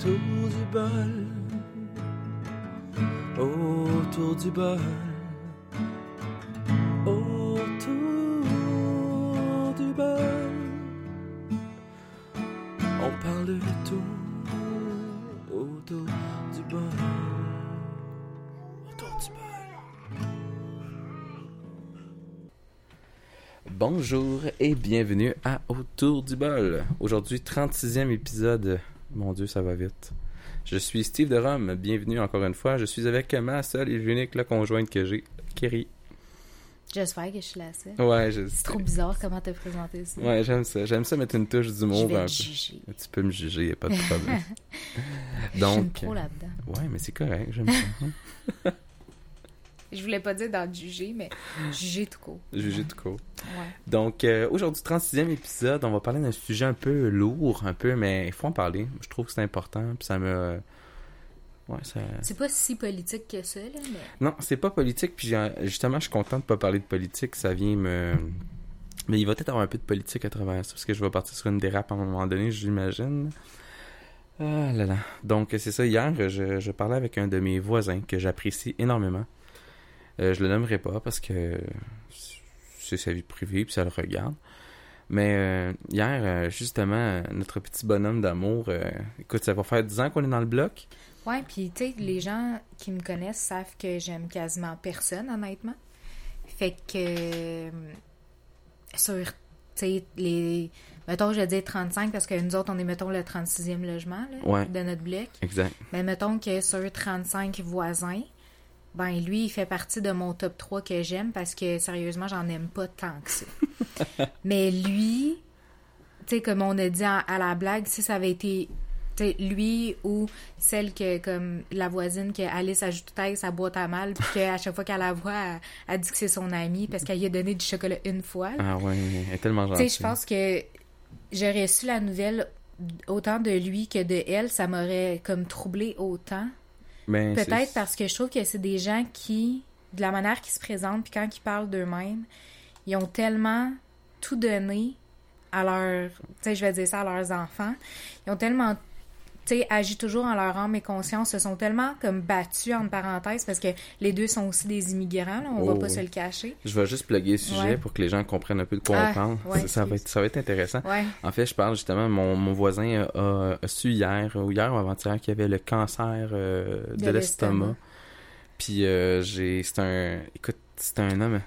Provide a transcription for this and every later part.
autour du bol, autour du bol, autour du bol. On parle de tout autour du bol, autour du bol. Bonjour et bienvenue à Autour du bol. Aujourd'hui, 36e épisode. Mon Dieu, ça va vite. Je suis Steve de Rome. Bienvenue encore une fois. Je suis avec ma seule et unique la conjointe que j'ai, Kerry. J'espère que je suis la seule. Ouais, je... C'est trop bizarre comment t'as présenté ça. Ouais, j'aime ça. J'aime ça mettre une touche Je d'humour. vais un te juger. Tu peux me juger, y a pas de problème. je Donc, suis trop là-dedans. ouais, mais c'est correct, j'aime ça. Je voulais pas dire dans le juger, mais juger tout court. Juger tout court. Ouais. Donc, euh, aujourd'hui, 36e épisode, on va parler d'un sujet un peu lourd, un peu, mais il faut en parler. Je trouve que c'est important, puis ça me... Ouais, ça... C'est pas si politique que ça, là, mais... Non, c'est pas politique, puis j'ai- justement, je suis content de pas parler de politique, ça vient me... Mais il va peut-être avoir un peu de politique à travers ça, parce que je vais partir sur une dérape à un moment donné, j'imagine. Ah là là. Donc, c'est ça, hier, je, je parlais avec un de mes voisins que j'apprécie énormément. Euh, je le nommerai pas parce que c'est sa vie privée, puis ça le regarde. Mais euh, hier, euh, justement, notre petit bonhomme d'amour, euh, écoute, ça va faire 10 ans qu'on est dans le bloc. Ouais, puis tu sais, les gens qui me connaissent savent que j'aime quasiment personne, honnêtement. Fait que... Sur, tu sais, les... Mettons, je vais dire 35 parce que nous autres, on est, mettons, le 36e logement, là, Ouais. de notre bloc. Exact. Mais mettons que sur 35 voisins, ben lui, il fait partie de mon top 3 que j'aime parce que sérieusement, j'en aime pas tant que ça. Mais lui, tu sais, comme on a dit à, à la blague, si ça avait été tu lui ou celle que, comme la voisine, que Alice ajoute tout à sa boîte à mal, puis qu'à chaque fois qu'elle la voit, elle, elle dit que c'est son amie parce qu'elle lui a donné du chocolat une fois. Ah ouais, elle est tellement Tu gentille. sais, je pense que j'aurais su la nouvelle autant de lui que de elle, ça m'aurait comme troublé autant. Peut-être Ben, c'est- parce que je trouve que c'est des gens qui, de la manière qu'ils se présentent, puis quand ils parlent d'eux-mêmes, ils ont tellement tout donné à leur, tu sais, je vais dire ça à leurs enfants. Ils ont tellement, tu sais, agi toujours en leur âme et conscience, se sont tellement comme battus en parenthèses parce que les deux sont aussi des immigrants, là, on va Oh, pas oui. se le cacher. Je vais juste plugger le sujet Ouais. pour que les gens comprennent un peu de quoi on Ah, parle. ouais, ça, ça va être, ça va être intéressant. Ouais. En fait, je parle justement, mon, mon voisin a, a su hier, ou hier ou avant-hier, qu'il avait le cancer euh, de, l'estomac. Puis euh, j'ai, c'est un, écoute, c'est un homme.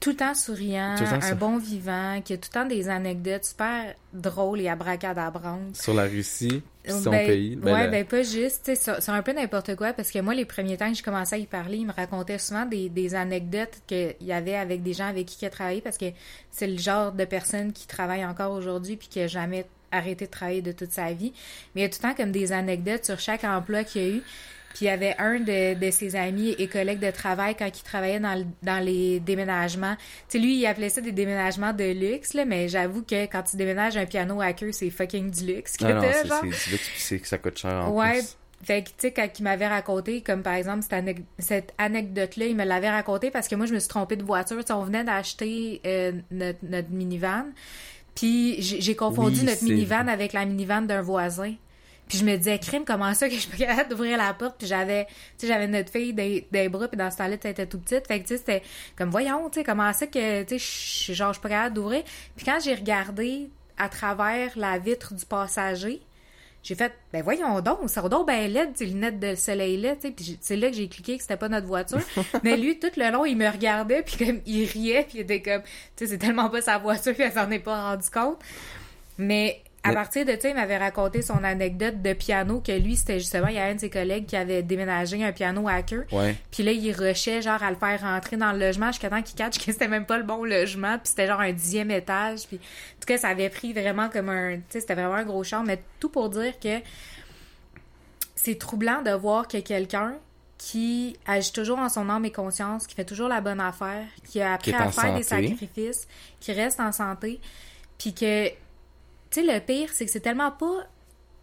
Tout le temps souriant, Tout le temps un bon vivant, qui a tout le temps des anecdotes super drôles et abracadabrantes. sur la Russie, puis son Ben, pays. Ben, ouais, la- ben pas juste, c'est un peu n'importe quoi, parce que moi, les premiers temps que je commençais à y parler, il me racontait souvent des, des anecdotes qu'il y avait avec des gens avec qui il a travaillé, parce que c'est le genre de personne qui travaille encore aujourd'hui, puis qui a jamais arrêté de travailler de toute sa vie. Mais il y a tout le temps comme des anecdotes sur chaque emploi qu'il y a eu. Puis il y avait un de, de ses amis et collègues de travail quand il travaillait dans, le- dans les déménagements. Tu sais, lui, il appelait ça des déménagements de luxe, là, mais j'avoue que quand tu déménages un piano à queue, c'est fucking du luxe que Ah non, t'as, c'est, genre. c'est du luxe, c'est que ça coûte cher en Ouais. plus. Fait que, tu sais, quand il m'avait raconté, comme par exemple, cette, cette anecdote-là, il me l'avait raconté parce que moi, je me suis trompée de voiture. Tu sais, on venait d'acheter euh, notre, notre minivan. Puis j'ai j'ai confondu Oui, notre minivan avec la minivan d'un voisin. Puis je me disais, crime, comment ça que je suis pas capable d'ouvrir la porte? Puis j'avais, tu sais, j'avais notre fille des, des bras, puis dans ce temps-là, elle était tout petite. Fait que, tu sais, c'était comme, voyons, tu sais, comment ça que, tu sais, genre, je suis pas capable d'ouvrir. Puis quand j'ai regardé à travers la vitre du passager, j'ai fait, ben voyons donc, ça donc ben laide, ces lunettes de soleil-là, tu sais. Puis c'est là que j'ai cliqué que c'était pas notre voiture. Mais lui, tout le long, il me regardait, puis comme, il riait, puis il était comme, tu sais, c'est tellement pas sa voiture, puis elle s'en est pas rendu compte. Mais à Mais- partir de ça, il m'avait raconté son anecdote de piano, que lui, c'était justement, il y a un de ses collègues qui avait déménagé un piano à queue. Ouais. Puis là, il rushait, genre, à le faire rentrer dans le logement jusqu'à temps qu'il catch que c'était même pas le bon logement. Puis c'était genre un dixième étage. Puis, en tout cas, ça avait pris vraiment comme un... Tu sais, c'était vraiment un gros char. Mais tout pour dire que c'est troublant de voir que quelqu'un qui agit toujours en son âme et conscience, qui fait toujours la bonne affaire, qui a appris Qui à faire des sacrifices, qui reste en santé, puis que, tu sais, le pire, c'est que c'est tellement pas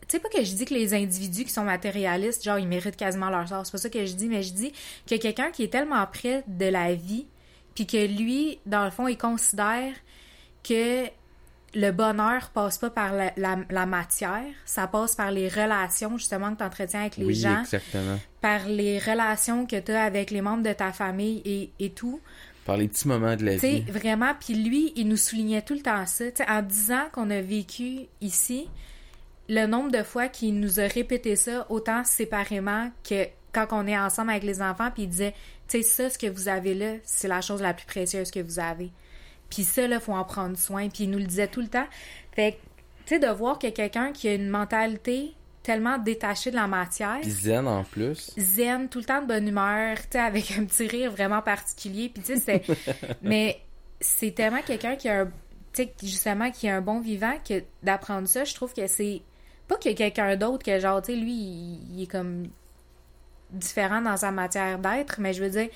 tu sais pas que je dis que les individus qui sont matérialistes, genre, ils méritent quasiment leur sort. C'est pas ça que je dis, mais je dis que quelqu'un qui est tellement près de la vie, puis que lui, dans le fond, il considère que le bonheur passe pas par la, la, la matière, ça passe par les relations justement que tu entretiens avec les oui, gens, exactement. par les relations que tu as avec les membres de ta famille et, et tout. Par les petits moments de la vie. vraiment, puis lui, il nous soulignait tout le temps ça. Tu sais, en disant qu'on a vécu ici, le nombre de fois qu'il nous a répété ça, autant séparément que quand on est ensemble avec les enfants, puis il disait, tu sais, ça, ce que vous avez là, c'est la chose la plus précieuse que vous avez. Puis ça, là, faut en prendre soin. Puis il nous le disait tout le temps. Fait que, tu sais, de voir que quelqu'un qui a une mentalité tellement détachée de la matière, Puis zen en plus. zen, tout le temps de bonne humeur, tu sais, avec un petit rire vraiment particulier. Puis tu sais, c'est... Mais c'est tellement quelqu'un qui a un... Tu sais, justement, qui a un bon vivant que d'apprendre ça, je trouve que c'est... Pas que quelqu'un d'autre que genre, tu sais, lui, il, il est comme différent dans sa matière d'être, mais je veux dire,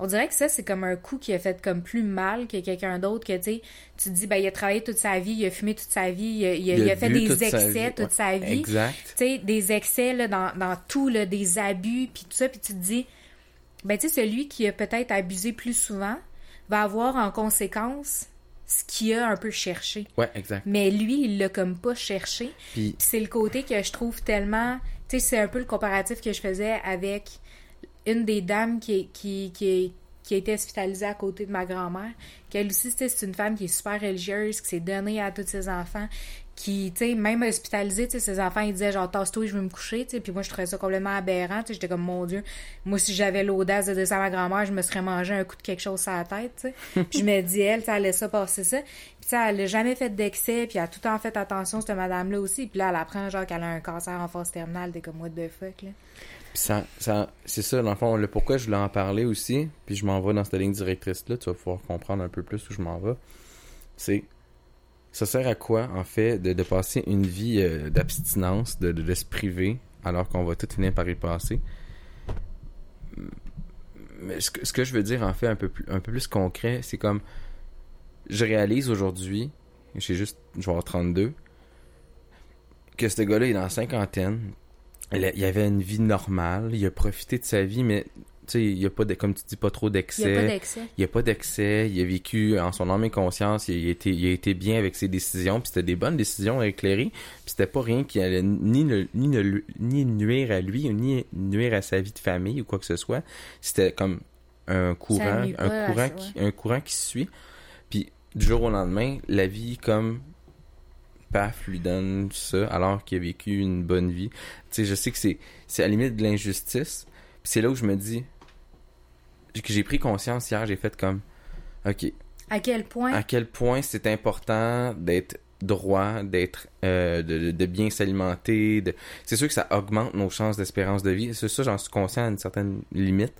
on dirait que ça, c'est comme un coup qui a fait comme plus mal que quelqu'un d'autre, que tu sais, tu te dis, ben, il a travaillé toute sa vie, il a fumé toute sa vie, il a, il a- il a fait des sa excès vie. toute Ouais, sa vie Exact. tu sais, des excès là, dans, dans tout, là, des abus, puis tout ça, puis tu te dis, ben tu sais, celui qui a peut-être abusé plus souvent va avoir en conséquence ce qu'il a un peu cherché. Ouais, exact. Mais lui, il l'a comme pas cherché. Puis Puis c'est le côté que je trouve tellement... Tu sais, c'est un peu le comparatif que je faisais avec une des dames qui, qui, qui, qui a été hospitalisée à côté de ma grand-mère. Qu'elle aussi, c'est une femme qui est super religieuse, qui s'est donnée à tous ses enfants, qui, tu sais, même hospitalisée, tu sais, ses enfants, ils disaient genre, tasse-toi, je veux me coucher, tu sais. Puis moi, je trouvais ça complètement aberrant, tu sais. J'étais comme, mon Dieu, moi, si j'avais l'audace de dire ça à ma grand-mère, je me serais mangé un coup de quelque chose sur la tête, tu sais. Puis je me dis, elle, elle laisse ça passer ça. Puis sais, elle a jamais fait d'excès, puis elle a tout le temps fait attention, cette madame-là aussi. Puis là, elle apprend, genre, qu'elle a un cancer en phase terminale, t'es comme, what the fuck, là. Ça, c'est ça, dans le fond, le pourquoi je voulais en parler aussi, puis je m'en vais dans cette ligne directrice-là, tu vas pouvoir comprendre un peu plus où je m'en vais. C'est, ça sert à quoi, en fait, de, passer une vie euh, d'abstinence, de, de, se priver, alors qu'on va tout finir par y passer? Mais ce que, ce que je veux dire, en fait, un peu plus, un peu plus concret, c'est comme, je réalise aujourd'hui, j'ai juste, je vais avoir 32, que ce gars-là est dans la cinquantaine, il il avait une vie normale, il a profité de sa vie, mais tu sais, il y a pas de, comme tu dis, pas trop Il n'y a pas d'excès. Il n'y a pas d'excès, il a vécu en son âme et conscience, il a été, il a été bien avec ses décisions, puis c'était des bonnes décisions éclairées, puis c'était pas rien qui allait ni, nuire à lui, ni nuire à sa vie de famille ou quoi que ce soit. C'était comme un courant, un courant, qui, un courant qui suit. Puis du jour au lendemain, la vie comme paf lui donne ça alors qu'il a vécu une bonne vie. Tu sais, je sais que c'est c'est à la limite de l'injustice. Puis c'est là où je me dis que j'ai pris conscience hier, j'ai fait comme OK, À quel point? À quel point c'est important d'être droit, d'être euh, de, bien s'alimenter, de c'est sûr que ça augmente nos chances d'espérance de vie. C'est ça, j'en suis conscient à une certaine limite.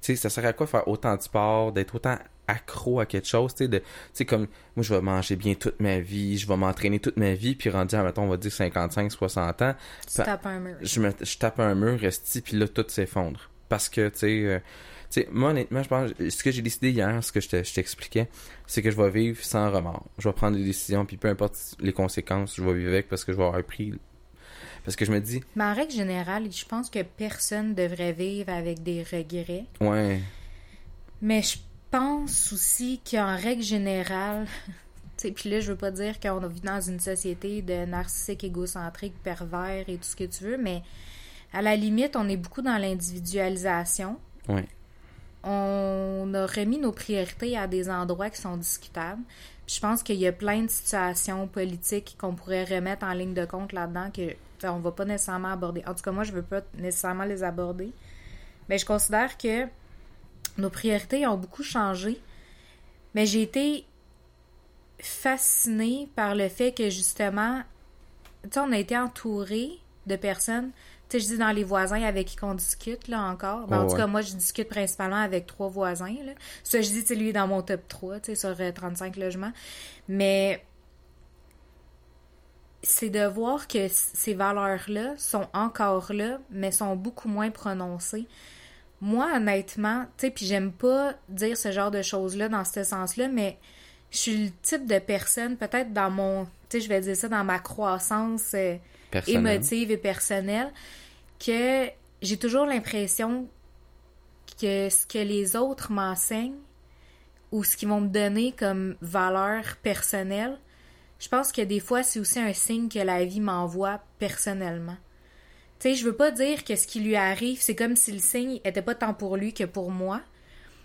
Tu sais, ça sert à quoi faire autant de sport, d'être autant accro à quelque chose, tu sais, de, tu sais, comme, moi, je vais manger bien toute ma vie, je vais m'entraîner toute ma vie, puis rendu à, mettons, on va dire 55, 60 ans, tu pa- tapes un mur. je, me, je tape un mur, resti, puis là, tout s'effondre. Parce que, tu sais, euh, tu sais, moi, honnêtement, je pense, ce que j'ai décidé hier, ce que je te- je t'expliquais, c'est que je vais vivre sans remords. Je vais prendre des décisions, puis peu importe les conséquences, je vais vivre avec parce que je vais avoir pris. Parce que je me dis, Mais en règle générale, je pense que personne devrait vivre avec des regrets. ouais, Mais je pense aussi qu'en règle générale, tu sais, puis là, je veux pas dire qu'on vit dans une société de narcissiques, égocentriques, pervers et tout ce que tu veux, mais à la limite, on est beaucoup dans l'individualisation. ouais, On a remis nos priorités à des endroits qui sont discutables. Je pense qu'il y a plein de situations politiques qu'on pourrait remettre en ligne de compte là-dedans que on va pas nécessairement aborder. En tout cas, moi, je veux pas nécessairement les aborder. Mais je considère que nos priorités ont beaucoup changé. Mais j'ai été fascinée par le fait que justement, tu sais, on a été entouré de personnes. Tu sais, je dis dans les voisins avec qui qu'on discute, là, encore. Ben, en tout ouais. cas, moi, je discute principalement avec trois voisins, là. Ça, je dis, tu sais, lui est dans mon top 3, tu sais, sur euh, 35 logements. Mais c'est de voir que ces valeurs-là sont encore là, mais sont beaucoup moins prononcées. Moi, honnêtement, tu sais, puis j'aime pas dire ce genre de choses-là dans ce sens-là, mais je suis le type de personne, peut-être dans mon, tu sais, je vais dire ça dans ma croissance euh, émotive et personnelle, que j'ai toujours l'impression que ce que les autres m'enseignent ou ce qu'ils vont me donner comme valeur personnelle, je pense que des fois, c'est aussi un signe que la vie m'envoie personnellement. Tu sais, je veux pas dire que ce qui lui arrive, c'est comme si le signe était pas tant pour lui que pour moi.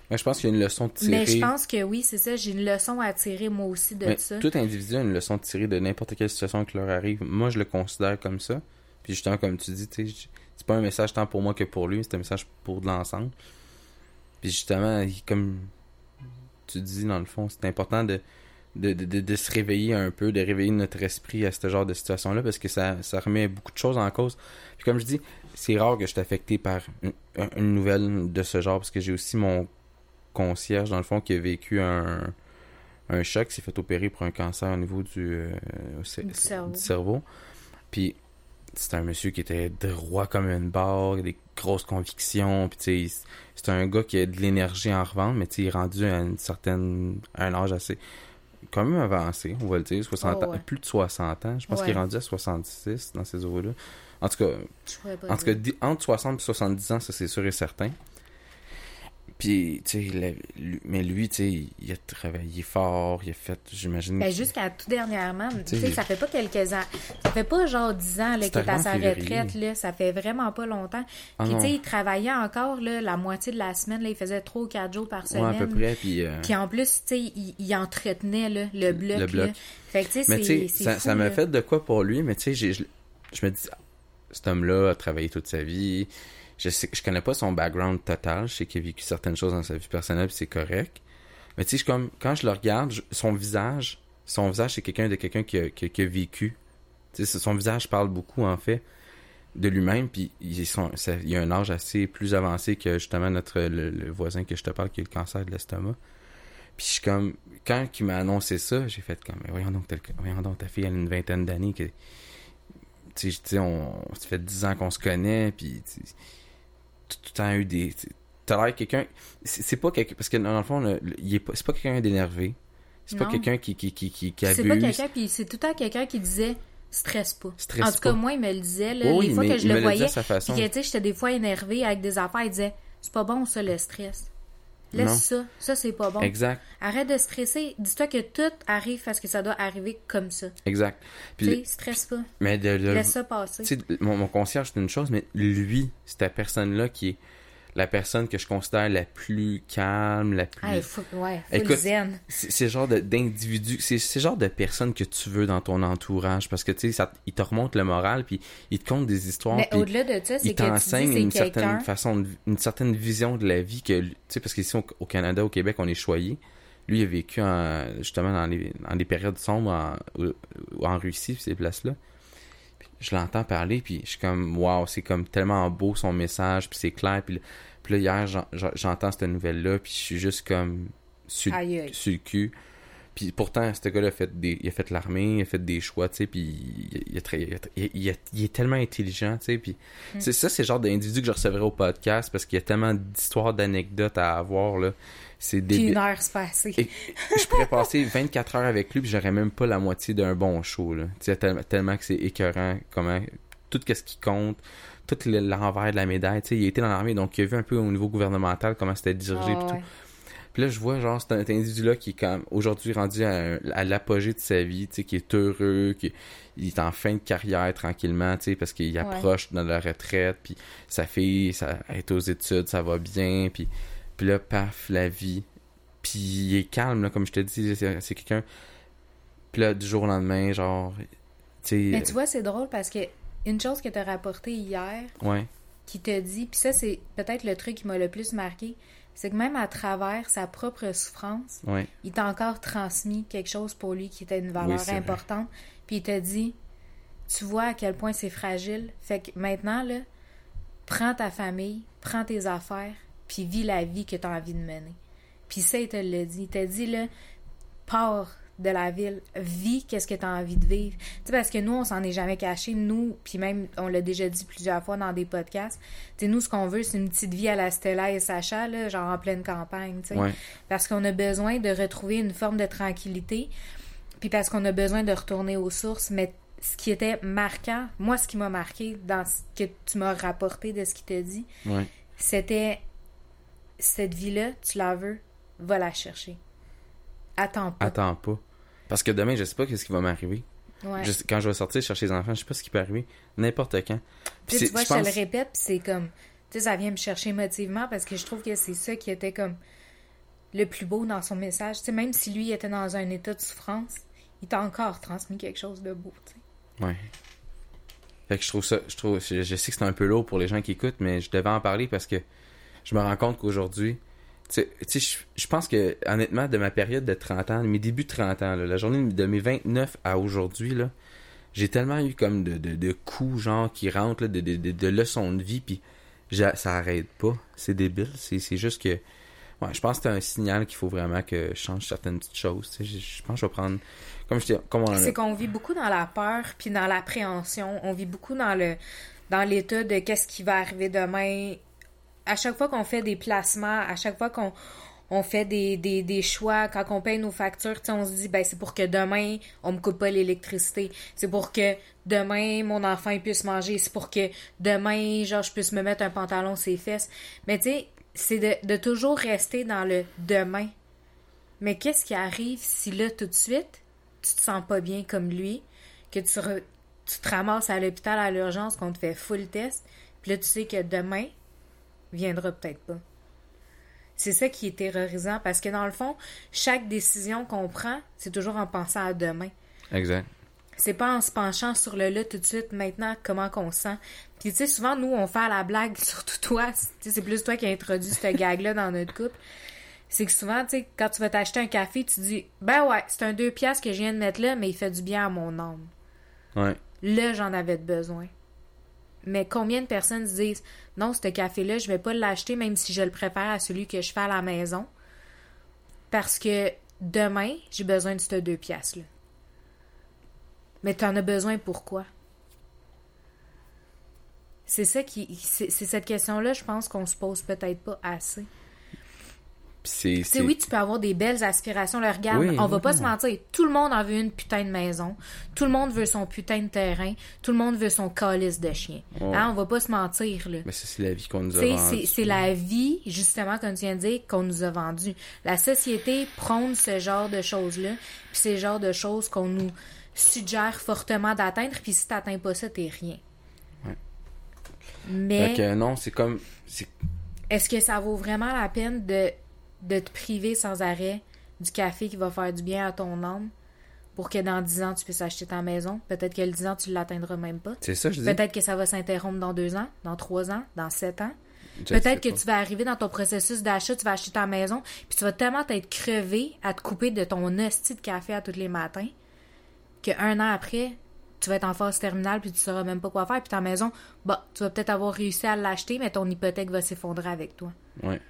Mais je pense qu'il y a une leçon tirer. Mais je pense que oui, c'est ça. J'ai une leçon à tirer moi aussi de Mais ça. Tout individu a une leçon tirer de n'importe quelle situation qui leur arrive. Moi, je le considère comme ça. Puis justement, comme tu dis, tu sais, c'est pas un message tant pour moi que pour lui, c'est un message pour de l'ensemble. Puis justement, comme tu dis, dans le fond, c'est important de, de, de, se réveiller un peu, de réveiller notre esprit à ce genre de situation-là, parce que ça, ça remet beaucoup de choses en cause. Puis comme je dis, c'est rare que je suis affecté par une, une nouvelle de ce genre, parce que j'ai aussi mon concierge, dans le fond, qui a vécu un, un choc, s'est fait opérer pour un cancer au niveau du, euh, Du cerveau. du cerveau. Puis c'était un monsieur qui était droit comme une barre, des grosses convictions, puis c'est un gars qui a de l'énergie en revente, mais il est rendu à une certaine, à un âge assez, quand même avancé, on va le dire, 60 Oh, ans, plus de 60 ans, je pense qu'il est rendu à 66 dans ces eaux-là. En tout cas, en tout cas, entre 60 et 70 ans, ça c'est sûr et certain. Puis, tu sais, mais lui, tu sais, il a travaillé fort, il a fait, j'imagine. Ben, jusqu'à tout dernièrement, tu sais, ça fait pas quelques ans. Ça fait pas genre 10 ans qu'il est à sa février. retraite, là. Ça fait vraiment pas longtemps. Ah Puis, tu sais, il travaillait encore, là, la moitié de la semaine, là. Il faisait 3 ou 4 jours par ouais, semaine. à peu près. Puis, euh, Puis en plus, tu sais, il, il entretenait, là, le bloc. Le bloc. là. Fait que, tu sais, mais tu c'est sais, ça, m'a fait de quoi pour lui, mais tu sais, je, me dis, cet homme-là a travaillé toute sa vie. Je sais, je connais pas son background total. Je sais qu'il a vécu certaines choses dans sa vie personnelle, c'est correct. Mais tu sais, je- comme, quand je le regarde, son visage, son visage, c'est quelqu'un de quelqu'un qui a, qui a- vécu. Son visage parle beaucoup, en fait, de lui-même, puis il, a un âge assez plus avancé que justement notre le, voisin que je te parle qui a le cancer de l'estomac. Puis je suis comme, quand il m'a annoncé ça, j'ai fait comme, mais voyons donc, voyons donc, ta fille elle a une vingtaine d'années que, tu sais, on, ça fait dix ans qu'on se connaît, puis tout le temps eu des, t'as l'air quelqu'un, c'est pas quelqu'un, parce que dans le fond, le- le- il est pas, c'est pas quelqu'un d'énervé, c'est pas quelqu'un qui, qui, qui, qui, qui C'est pas abuse. quelqu'un, puis c'est tout le temps quelqu'un qui disait stresse pas. En tout cas, pas. moi, il me le disait, là, Oui, les fois mais que je le le voyais. façon. Puis que, tu sais, j'étais des fois énervée avec des affaires, il disait c'est pas bon, ça, le stress. Laisse Non. ça, ça, c'est pas bon. Exact, Arrête de stresser. Dis-toi que tout arrive parce que ça doit arriver comme ça. exact. Puis, stresse pas. mais de, de- Laisse ça passer. mon, mon concierge, c'est une chose, mais lui, c'est la personne-là qui est la personne que je considère la plus calme, la plus... Ah, faut, ouais, full Écoute, zen. C'est le genre de- d'individu, c'est le genre de personne que tu veux dans ton entourage parce que tu sais, ça- il te remonte le moral puis il te conte des histoires Mais puis au-delà de ça, c'est t'enseigne une certaine façon, une certaine vision de la vie que, tu sais, parce qu'ici au, au Canada, au Québec, on est choyé. Lui, il a vécu en- justement dans les, dans des périodes sombres en, ou- en Russie, ces places-là. Je l'entends parler, puis je suis comme, waouh, c'est comme tellement beau son message, puis c'est clair. Puis, puis là, hier, j'en- j'en- j'entends cette nouvelle-là, puis je suis juste comme sur, sur le cul. Puis pourtant, ce gars-là a fait des, il a fait l'armée, il a fait des choix, tu sais, puis il, est tellement intelligent, tu sais, puis Mm. c'est ça, c'est le genre d'individu que je recevrais au podcast parce qu'il y a tellement d'histoires, d'anecdotes à avoir, là. C'est Puis débile. une heure se passer. Je pourrais passer 24 heures avec lui, puis j'aurais même pas la moitié d'un bon show, là. Tu sais, tellement, tellement que c'est écœurant, comment, tout ce qui compte, tout le- l'envers de la médaille, tu sais, il a été dans l'armée, donc il a vu un peu au niveau gouvernemental comment c'était dirigé, puis tout. ouais. Puis là, je vois, genre, cet individu-là qui est comme aujourd'hui rendu à, à l'apogée de sa vie, tu sais, qui est heureux, qui il est en fin de carrière tranquillement, tu sais, parce qu'il approche de la retraite, puis sa fille, ça, est aux études, ça va bien, puis, puis là, paf, la vie. Puis il est calme, là, comme je te dis, c'est quelqu'un... Puis là, du jour au lendemain, genre, tu Mais sais... tu vois, c'est drôle parce que une chose que tu as rapporté hier, Ouais, qui te dit, puis ça, c'est peut-être le truc qui m'a le plus marqué, c'est que même à travers sa propre souffrance, ouais, il t'a encore transmis quelque chose pour lui qui était une valeur importante. Puis il t'a dit, tu vois à quel point c'est fragile. Fait que maintenant, là, prends ta famille, prends tes affaires, puis vis la vie que tu as envie de mener. Puis ça, il te l'a dit. Il t'a dit, là, pars de la ville, vis qu'est-ce que tu as envie de vivre. Tu sais, parce que nous, on s'en est jamais caché. Nous, puis même, on l'a déjà dit plusieurs fois dans des podcasts, tu sais, nous, ce qu'on veut, c'est une petite vie à la Stella et Sacha, là, genre en pleine campagne, tu sais. ouais, Parce qu'on a besoin de retrouver une forme de tranquillité, puis parce qu'on a besoin de retourner aux sources. Mais ce qui était marquant, moi, ce qui m'a marqué dans ce que tu m'as rapporté de ce qu'il t'a dit, ouais. c'était cette vie-là, tu la veux, va la chercher. Attends pas. Attends pas. Parce que demain, je sais pas qu'est-ce qui va m'arriver. Ouais. Je- Quand je vais sortir chercher les enfants, je sais pas ce qui peut arriver. N'importe quand. Tu Puis tu vois, je te le répète, c'est comme. Tu sais, ça vient me chercher émotivement parce que je trouve que c'est ça qui était comme le plus beau dans son message. Tu sais, même si lui était dans un état de souffrance, il t'a encore transmis quelque chose de beau, tu sais. Ouais. Fait que je trouve ça, je trouve, je, je sais que c'est un peu lourd pour les gens qui écoutent, mais je devais en parler parce que je me rends compte qu'aujourd'hui, je, je pense que, honnêtement, de ma période de 30 ans, de mes débuts de 30 ans, là, la journée de mes 29 à aujourd'hui, là, j'ai tellement eu comme de, de, de coups, genre, qui rentrent, là, de, de, leçons de vie, puis ça arrête pas. C'est débile. C'est, c'est juste que, ouais, je pense que c'est un signal qu'il faut vraiment que je change certaines petites choses. tu sais. Je, je pense que je vais prendre, comme je dis, comme on C'est qu'on vit beaucoup dans la peur puis dans l'appréhension. On vit beaucoup dans le dans l'état de qu'est-ce qui va arriver demain. À chaque fois qu'on fait des placements, à chaque fois qu'on on fait des, choix, quand on paye nos factures, on se dit, ben, c'est pour que demain, on me coupe pas l'électricité. C'est pour que demain, mon enfant puisse manger. C'est pour que demain, genre, je puisse me mettre un pantalon ses fesses. Mais tu sais, c'est de, de toujours rester dans le demain. Mais qu'est-ce qui arrive si là, tout de suite, tu te sens pas bien comme lui, que tu, re- tu te ramasses à l'hôpital à l'urgence, qu'on te fait full test, puis là, tu sais que demain viendra peut-être pas. C'est ça qui est terrorisant parce que dans le fond, chaque décision qu'on prend, c'est toujours en pensant à demain. Exact. C'est pas en se penchant sur le là tout de suite, maintenant, comment qu'on se sent. Puis tu sais, souvent, nous, on fait la blague, surtout toi, c'est plus toi qui as introduit cette gag-là dans notre couple. C'est que souvent, tu sais, quand tu vas t'acheter un café, tu dis, ben ouais, c'est un deux piastres que je viens de mettre là, mais il fait du bien à mon âme. Ouais. Là, j'en avais besoin. Mais combien de personnes se disent non, ce café-là, je vais pas l'acheter même si je le préfère à celui que je fais à la maison parce que demain, j'ai besoin de ces deux piastres-là. Mais t'en as besoin pourquoi? C'est ça qui. C'est cette question-là, je pense qu'on se pose peut-être pas assez. C'est, sais, oui, tu peux avoir des belles aspirations. Là, regarde, Oui, on va pas oui. se mentir. Tout le monde en veut une putain de maison. Tout le monde veut son putain de terrain. Tout le monde veut son calice de chien. Ouais. Hein, on va pas se mentir, là. Mais ça, c'est la vie qu'on nous a vendue. c'est- c'est la vie, justement, comme tu viens de dire, qu'on nous a vendue. La société prône ce genre de choses-là, puis ces genres de choses qu'on nous suggère fortement d'atteindre, puis si t'atteins pas ça, t'es rien. Ouais. Mais Fait que non, c'est comme. C'est... est-ce que ça vaut vraiment la peine de, de te priver sans arrêt du café qui va faire du bien à ton âme pour que dans 10 ans, tu puisses acheter ta maison? Peut-être que le 10 ans, tu l'atteindras même pas. c'est ça, je dis. Peut-être que ça va s'interrompre dans 2 ans, dans 3 ans, dans 7 ans. Peut-être que pas. tu vas arriver dans ton processus d'achat, tu vas acheter ta maison, puis tu vas tellement être crevé à te couper de ton hostie de café à tous les matins qu'un an après, tu vas être en phase terminale puis tu sauras même pas quoi faire. Puis ta maison, bah, tu vas peut-être avoir réussi à l'acheter, mais ton hypothèque va s'effondrer avec toi. Ouais.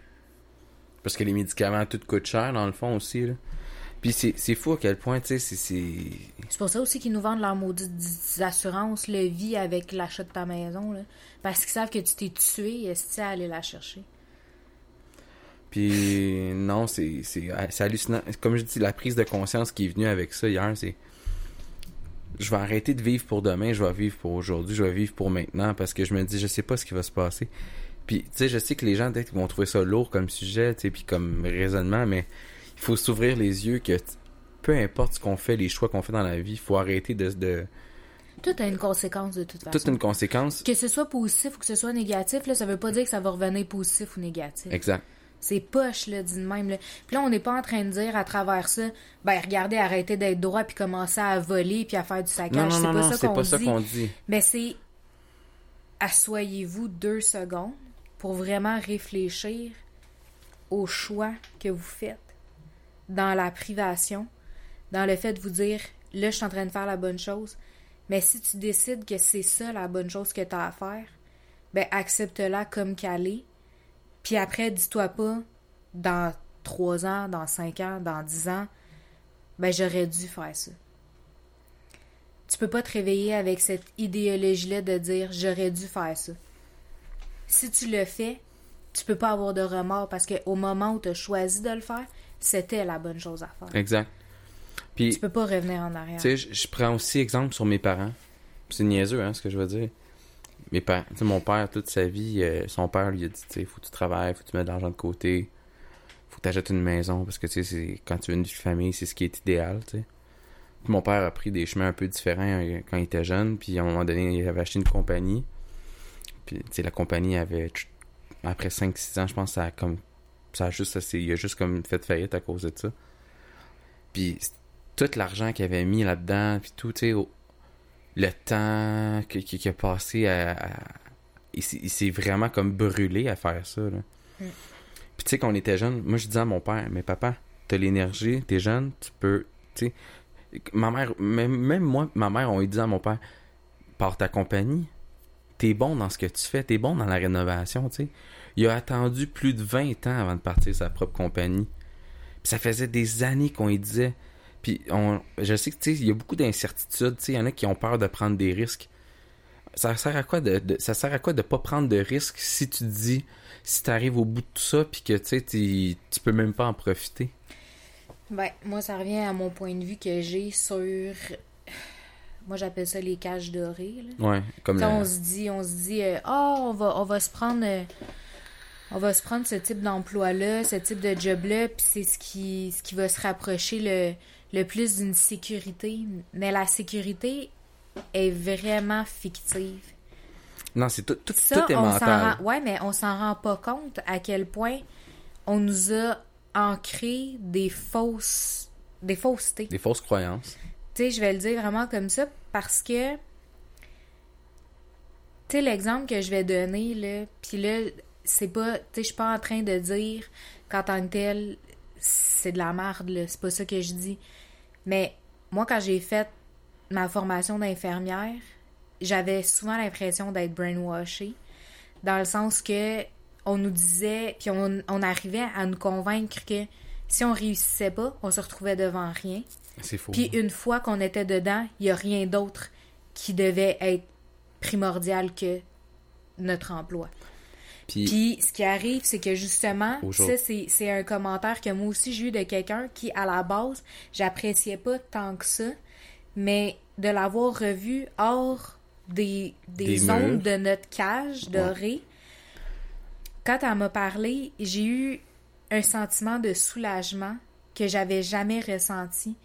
Parce que les médicaments, tout coûte cher, dans le fond, aussi, là. Puis c'est, fou à quel point, tu sais, c'est, c'est... Pour ça aussi qu'ils nous vendent leur maudite assurance, le vie avec l'achat de ta maison, là. Parce qu'ils savent que tu t'es tué, est-ce à aller la chercher? Puis non, c'est, c'est, c'est hallucinant. Comme je dis, la prise de conscience qui est venue avec ça hier, c'est... Je vais arrêter de vivre pour demain, je vais vivre pour aujourd'hui, je vais vivre pour maintenant, parce que je me dis, je sais pas ce qui va se passer. Puis, tu sais, je sais que les gens, peut-être, vont trouver ça lourd comme sujet, tu sais, puis comme raisonnement, mais il faut s'ouvrir les yeux que peu importe ce qu'on fait, les choix qu'on fait dans la vie, il faut arrêter de... de... Tout a une conséquence de toute façon. Toute une conséquence. Que ce soit positif ou que ce soit négatif, là, ça veut pas dire que ça va revenir positif ou négatif. Exact. C'est poche, là, dit de même. Là. Puis là, on n'est pas en train de dire à travers ça, ben regardez, arrêtez d'être droit puis commencez à voler puis à faire du Non, saccage. non, c'est non, pas non, ça c'est qu'on pas ça qu'on dit. Mais c'est assoyez-vous deux secondes pour vraiment réfléchir au choix que vous faites dans la privation, dans le fait de vous dire là, je suis en train de faire la bonne chose. Mais si tu décides que c'est ça la bonne chose que tu as à faire, ben accepte-la comme qu'elle est. Puis après, dis-toi pas dans trois ans, dans cinq ans, dans dix ans, ben j'aurais dû faire ça. Tu peux pas te réveiller avec cette idéologie-là de dire j'aurais dû faire ça. Si tu le fais, tu peux pas avoir de remords parce qu'au moment où tu as choisi de le faire, c'était la bonne chose à faire. Exact. Puis, Tu peux pas revenir en arrière. Tu sais, je, prends aussi exemple sur mes parents. C'est niaiseux, hein, ce que je veux dire. Mes parents, mon père, toute sa vie, euh, son père lui a dit, tu faut que tu travailles, faut que tu mettes de l'argent de côté, faut que tu achètes une maison, parce que, tu sais, c'est- quand tu veux une famille, c'est ce qui est idéal, tu sais. Puis mon père a pris des chemins un peu différents euh, quand il était jeune. Puis à un moment donné, il avait acheté une compagnie. Puis, tu sais, la compagnie avait... Après 5-6 ans, je pense, ça a comme... Ça a juste... Ça, il a juste comme fait faillite à cause de ça. Puis tout l'argent qu'il avait mis là-dedans, puis tout, tu sais, au- le temps qu'il qu'il a passé à... à- il s'est- il s'est vraiment comme brûlé à faire ça, là. Mm. Puis tu sais, quand on était jeune, moi je disais à mon père, mais papa, t'as l'énergie, t'es jeune, tu peux, tu sais, ma mère, même, même moi, ma mère, on lui disait à mon père, par ta compagnie, t'es bon dans ce que tu fais, t'es bon dans la rénovation, tu sais. Il a attendu plus de 20 ans avant de partir sa propre compagnie. Puis ça faisait des années qu'on lui disait. Puis on, je sais que, tu sais, il y a beaucoup d'incertitudes, tu sais, il y en a qui ont peur de prendre des risques. Ça sert à quoi de, de- ça sert à quoi de pas prendre de risques si tu dis, si t'arrives au bout de tout ça, puis que, tu sais, tu tu peux même pas en profiter? Ben, moi, ça revient à mon point de vue que j'ai sur. Moi, j'appelle ça les cages dorées. Là. Ouais, comme Quand le- on se dit, on se dit, euh, ah, on va, on va se prendre, euh, on va se prendre ce type d'emploi-là, ce type de job-là, puis c'est ce qui, ce qui va se rapprocher le, le plus d'une sécurité. Mais la sécurité est vraiment fictive. Non, c'est tout, tout, Ça, tout est mental. rend, ouais, mais on s'en rend pas compte à quel point on nous a ancré des fausses, des faussetés. Des fausses croyances. Tu je vais le dire vraiment comme ça parce que, tu l'exemple que je vais donner, là, puis là, c'est pas, tu je suis pas en train de dire qu'en tant que tel, c'est de la merde, là, c'est pas ça que je dis. Mais moi, quand j'ai fait ma formation d'infirmière, j'avais souvent l'impression d'être brainwashée, dans le sens que on nous disait, puis on, on arrivait à nous convaincre que si on réussissait pas, on se retrouvait devant rien. C'est. Puis une fois qu'on était dedans, il n'y a rien d'autre qui devait être primordial que notre emploi. Puis, Puis ce qui arrive, c'est que justement, ça, c'est un commentaire que moi aussi j'ai eu de quelqu'un qui, à la base, j'appréciais pas tant que ça, mais de l'avoir revu hors des, des, Des zones de notre cage dorée, quand elle m'a parlé, j'ai eu un sentiment de soulagement que j'avais jamais ressenti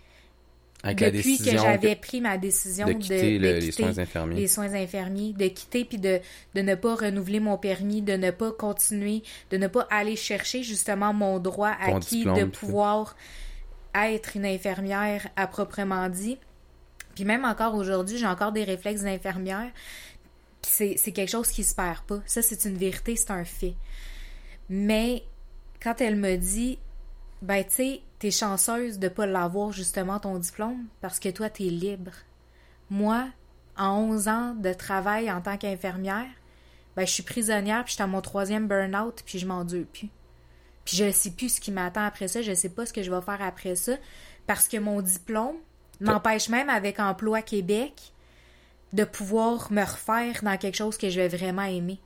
avec la depuis que j'avais pris ma décision de quitter de le- les quitter soins infirmiers. les soins infirmiers, de quitter puis de, de ne pas renouveler mon permis, de ne pas continuer, de ne pas aller chercher justement mon droit Ton acquis diplôme, de pouvoir être une infirmière à proprement dit. Puis même encore aujourd'hui, j'ai encore des réflexes d'infirmière. Puis c'est, c'est quelque chose qui se perd pas. Ça, c'est une vérité, c'est un fait. Mais quand elle me dit, ben, tu sais, t'es chanceuse de pas l'avoir justement ton diplôme? Parce que toi, t'es libre. Moi, en 11 ans de travail en tant qu'infirmière, ben, je suis prisonnière, puis je à mon troisième burn-out, puis je m'endure plus. Puis je sais plus ce qui m'attend après ça, je sais pas ce que je vais faire après ça, parce que mon diplôme m'empêche même avec Emploi Québec de pouvoir me refaire dans quelque chose que je vais vraiment aimer.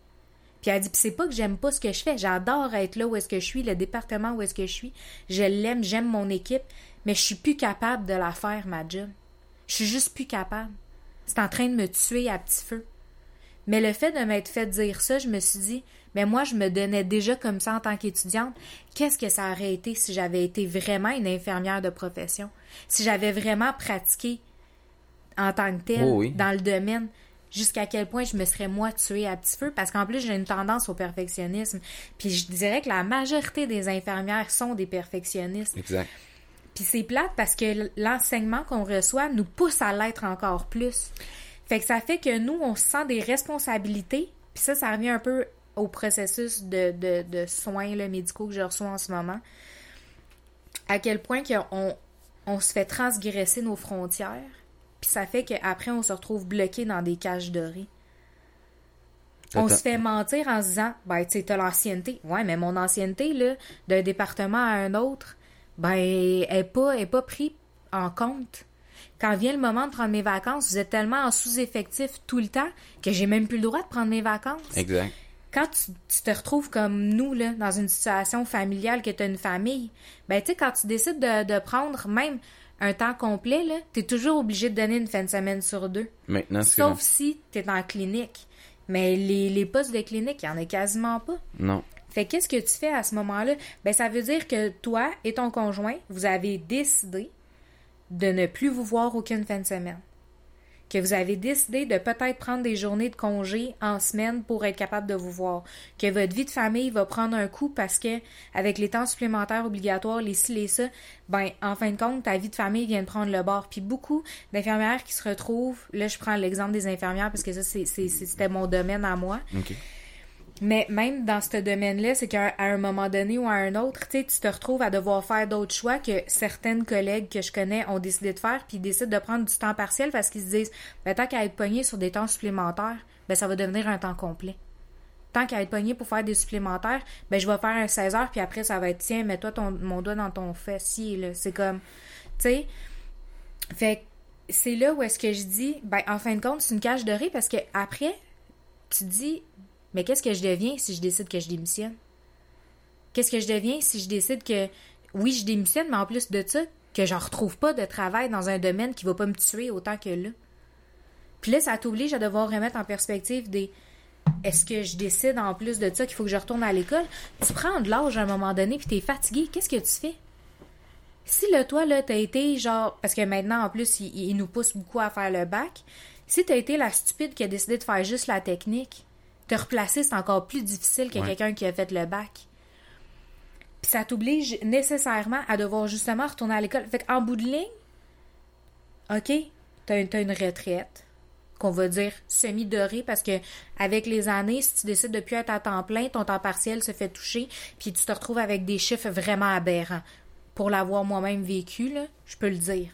Puis elle dit, Puis c'est pas que j'aime pas ce que je fais, j'adore être là où est-ce que je suis, le département où est-ce que je suis, je l'aime, j'aime mon équipe, mais je suis plus capable de la faire, ma job. Je suis juste plus capable. C'est en train de me tuer à petit feu. Mais le fait de m'être fait dire ça, je me suis dit, mais moi, je me donnais déjà comme ça en tant qu'étudiante. Qu'est-ce que ça aurait été si j'avais été vraiment une infirmière de profession? Si j'avais vraiment pratiqué en tant que telle Oh oui. dans le domaine? Jusqu'à quel point je me serais moi tuée à petit feu? Parce qu'en plus, j'ai une tendance au perfectionnisme. Puis je dirais que la majorité des infirmières sont des perfectionnistes. Exact. Puis c'est plate parce que l'enseignement qu'on reçoit nous pousse à l'être encore plus. Fait que ça fait que nous, on se sent des responsabilités. Puis ça, ça revient un peu au processus de, de, de soins là, médicaux que je reçois en ce moment. À quel point qu'on on se fait transgresser nos frontières. Puis ça fait qu'après, on se retrouve bloqué dans des cages dorées. On se fait mentir en se disant, ben, tu sais, t'as l'ancienneté. Ouais, mais mon ancienneté, là, d'un département à un autre, ben, elle est pas, est pas prise en compte. Quand vient le moment de prendre mes vacances, vous êtes tellement en sous-effectif tout le temps que j'ai même plus le droit de prendre mes vacances. Exact. Quand tu, tu te retrouves comme nous, là, dans une situation familiale, que tu as une famille, ben, tu sais, quand tu décides de, de prendre même un temps complet, là, tu es toujours obligé de donner une fin de semaine sur deux. Maintenant, c'est Sauf si tu es en clinique. Mais les, les postes de clinique, il n'y en a quasiment pas. Non. Fait qu'est-ce que tu fais à ce moment-là? Ben, ça veut dire que toi et ton conjoint, vous avez décidé de ne plus vous voir aucune fin de semaine. Que vous avez décidé de peut-être prendre des journées de congé en semaine pour être capable de vous voir. Que votre vie de famille va prendre un coup parce que, avec les temps supplémentaires obligatoires, les ci, les ça, ben, en fin de compte, ta vie de famille vient de prendre le bord. Puis beaucoup d'infirmières qui se retrouvent, là, je prends l'exemple des infirmières parce que ça, c'est- c'était mon domaine à moi. Mais même dans ce domaine-là, c'est qu'à un moment donné ou à un autre, tu te retrouves à devoir faire d'autres choix que certaines collègues que je connais ont décidé de faire, puis ils décident de prendre du temps partiel parce qu'ils se disent, ben, tant qu'à être pogné sur des temps supplémentaires, ben, ça va devenir un temps complet. Tant qu'à être pogné pour faire des supplémentaires, ben, je vais faire un 16 heures, puis après, ça va être, tiens, mets-toi mon doigt dans ton fessier. C'est comme, tu sais, fait c'est là où est-ce que je dis, ben, en fin de compte, c'est une cage dorée parce que après, tu dis, mais qu'est-ce que je deviens si je décide que je démissionne? Qu'est-ce que je deviens si je décide que, oui, je démissionne, mais en plus de ça, que j'en retrouve pas de travail dans un domaine qui va pas me tuer autant que là? Puis là, ça t'oblige à devoir remettre en perspective des est-ce que je décide en plus de ça qu'il faut que je retourne à l'école? Tu prends de l'âge à un moment donné puis t'es fatigué, qu'est-ce que tu fais? Si là, toi, là, t'as été genre. Parce que maintenant, en plus, il, il nous pousse beaucoup à faire le bac. Si t'as été la stupide qui a décidé de faire juste la technique, te replacer, c'est encore plus difficile que Ouais. quelqu'un qui a fait le bac. Puis ça t'oblige nécessairement à devoir justement retourner à l'école. Fait qu'en bout de ligne, OK, t'as une, une retraite qu'on va dire semi-dorée parce que avec les années, si tu décides de plus être à temps plein, ton temps partiel se fait toucher, puis tu te retrouves avec des chiffres vraiment aberrants. Pour l'avoir moi-même vécu, là, je peux le dire.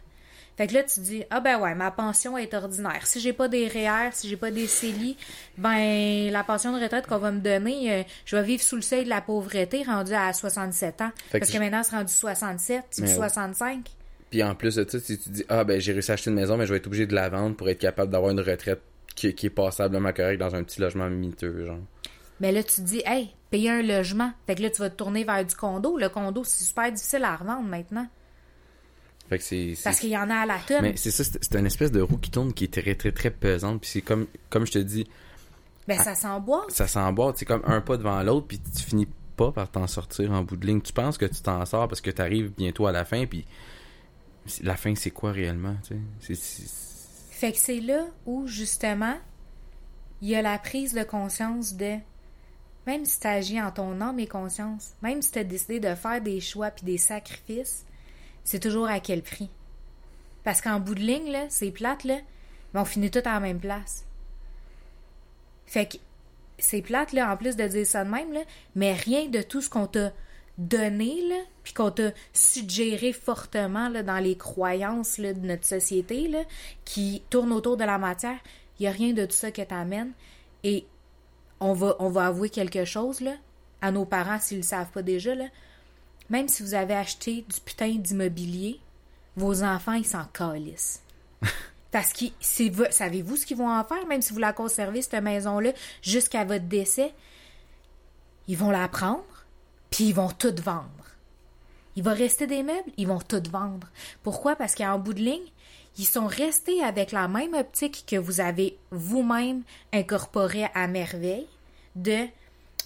Fait que là, tu te dis, ah ben ouais, ma pension est ordinaire. Si j'ai pas des REER, si j'ai pas des CELI, ben la pension de retraite qu'on va me donner, euh, je vais vivre sous le seuil de la pauvreté rendu à 67 ans. Fait Parce que maintenant, c'est rendu 67, puis Mais ouais. 65. Puis en plus de ça, si tu dis Ah ben j'ai réussi à acheter une maison, mais je vais être obligé de la vendre pour être capable d'avoir une retraite qui, qui est passablement correcte dans un petit logement miteux, genre. Mais là, tu te dis, hey, payer un logement. Fait que là, tu vas te tourner vers du condo. Le condo, c'est super difficile à revendre maintenant. Fait que c'est. Parce qu'il y en a à la tonne. Mais c'est ça, c'est une espèce de roue qui tourne qui est très très très pesante. Puis c'est comme, comme je te dis, Ben, ça s'emboîte. ça s'emboîte, c'est comme un pas devant l'autre, puis tu finis pas par t'en sortir en bout de ligne. Tu penses que tu t'en sors parce que tu arrives bientôt à la fin, puis la fin c'est quoi réellement, tu sais? C'est- c'est- Fait que c'est là où, justement, il y a la prise de conscience de même si tu agis en ton âme et conscience, même si tu as décidé de faire des choix puis des sacrifices, c'est toujours à quel prix? Parce qu'en bout de ligne, là, c'est plate, là, mais on finit tout à la même place. Fait que c'est plate, là, en plus de dire ça de même, là, mais rien de tout ce qu'on t'a donné, là, puis qu'on t'a suggéré fortement dans les croyances de notre société, là, qui tournent autour de la matière, il n'y a rien de tout ça que t'amène. Et on va, avouer quelque chose, là, à nos parents s'ils ne le savent pas déjà. Même si vous avez acheté du putain d'immobilier, vos enfants, ils s'en calissent. Parce que savez-vous ce qu'ils vont en faire, même si vous la conservez, cette maison-là, jusqu'à votre décès? Ils vont la prendre, puis ils vont tout vendre. Il va rester des meubles, ils vont tout vendre. Pourquoi? Parce qu'en bout de ligne, ils sont restés avec la même optique que vous avez vous-même incorporé à merveille de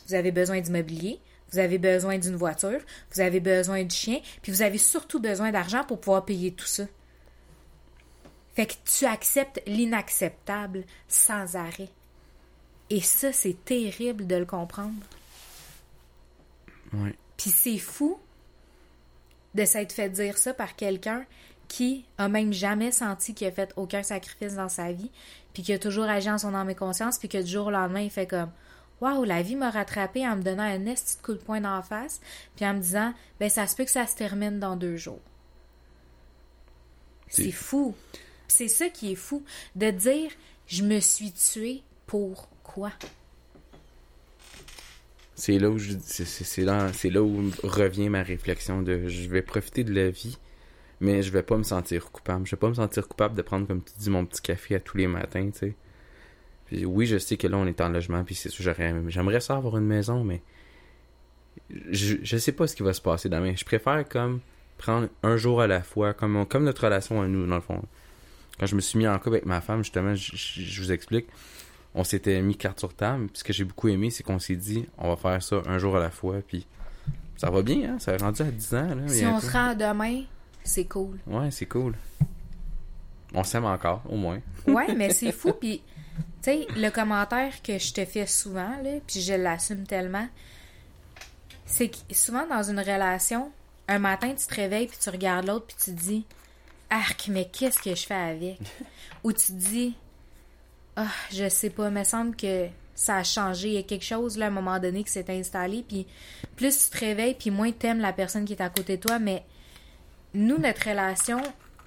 vous avez besoin d'immobilier, vous avez besoin d'une voiture, vous avez besoin du chien, puis vous avez surtout besoin d'argent pour pouvoir payer tout ça. Fait que tu acceptes l'inacceptable sans arrêt. Et ça, c'est terrible de le comprendre. Ouais. Puis c'est fou de s'être fait dire ça par quelqu'un qui a même jamais senti qu'il a fait aucun sacrifice dans sa vie, puis qui a toujours agi en son âme et conscience, puis que du jour au lendemain, il fait comme Waouh, la vie m'a rattrapé en me donnant un esti de coup de poing d'en face, puis en me disant Ben, ça se peut que ça se termine dans deux jours. C'est fou. C'est ça qui est fou, de dire Je me suis tué pour quoi? C'est là où je, c'est, là, c'est là où revient ma réflexion de je vais profiter de la vie, mais je vais pas me sentir coupable. Je vais pas me sentir coupable de prendre, comme tu dis, mon petit café à tous les matins, tu sais. Oui, je sais que là, on est en logement, puis c'est sûr, j'aimerais ça avoir une maison, mais je, je sais pas ce qui va se passer demain. Je préfère comme prendre un jour à la fois, comme, on- comme notre relation à nous, dans le fond. Quand je me suis mis en couple avec ma femme, justement, je, je- je vous explique, on s'était mis carte sur table. Puis ce que j'ai beaucoup aimé, c'est qu'on s'est dit, on va faire ça un jour à la fois. Puis ça va bien, hein? Ça a rendu à 10 ans. Là, Si on se rend demain, c'est cool. Ouais, c'est cool. On s'aime encore, au moins. Ouais, mais c'est fou. Puis, tu sais, le commentaire que je te fais souvent, là, puis je l'assume tellement, c'est que souvent dans une relation, un matin, tu te réveilles, puis tu regardes l'autre, puis tu te dis, arc, mais qu'est-ce que je fais avec? Ou tu te dis, ah, je sais pas, me semble que ça a changé. Il y a quelque chose, là, à un moment donné, qui s'est installé. Puis plus tu te réveilles, puis moins t'aimes la personne qui est à côté de toi. Mais nous, notre relation,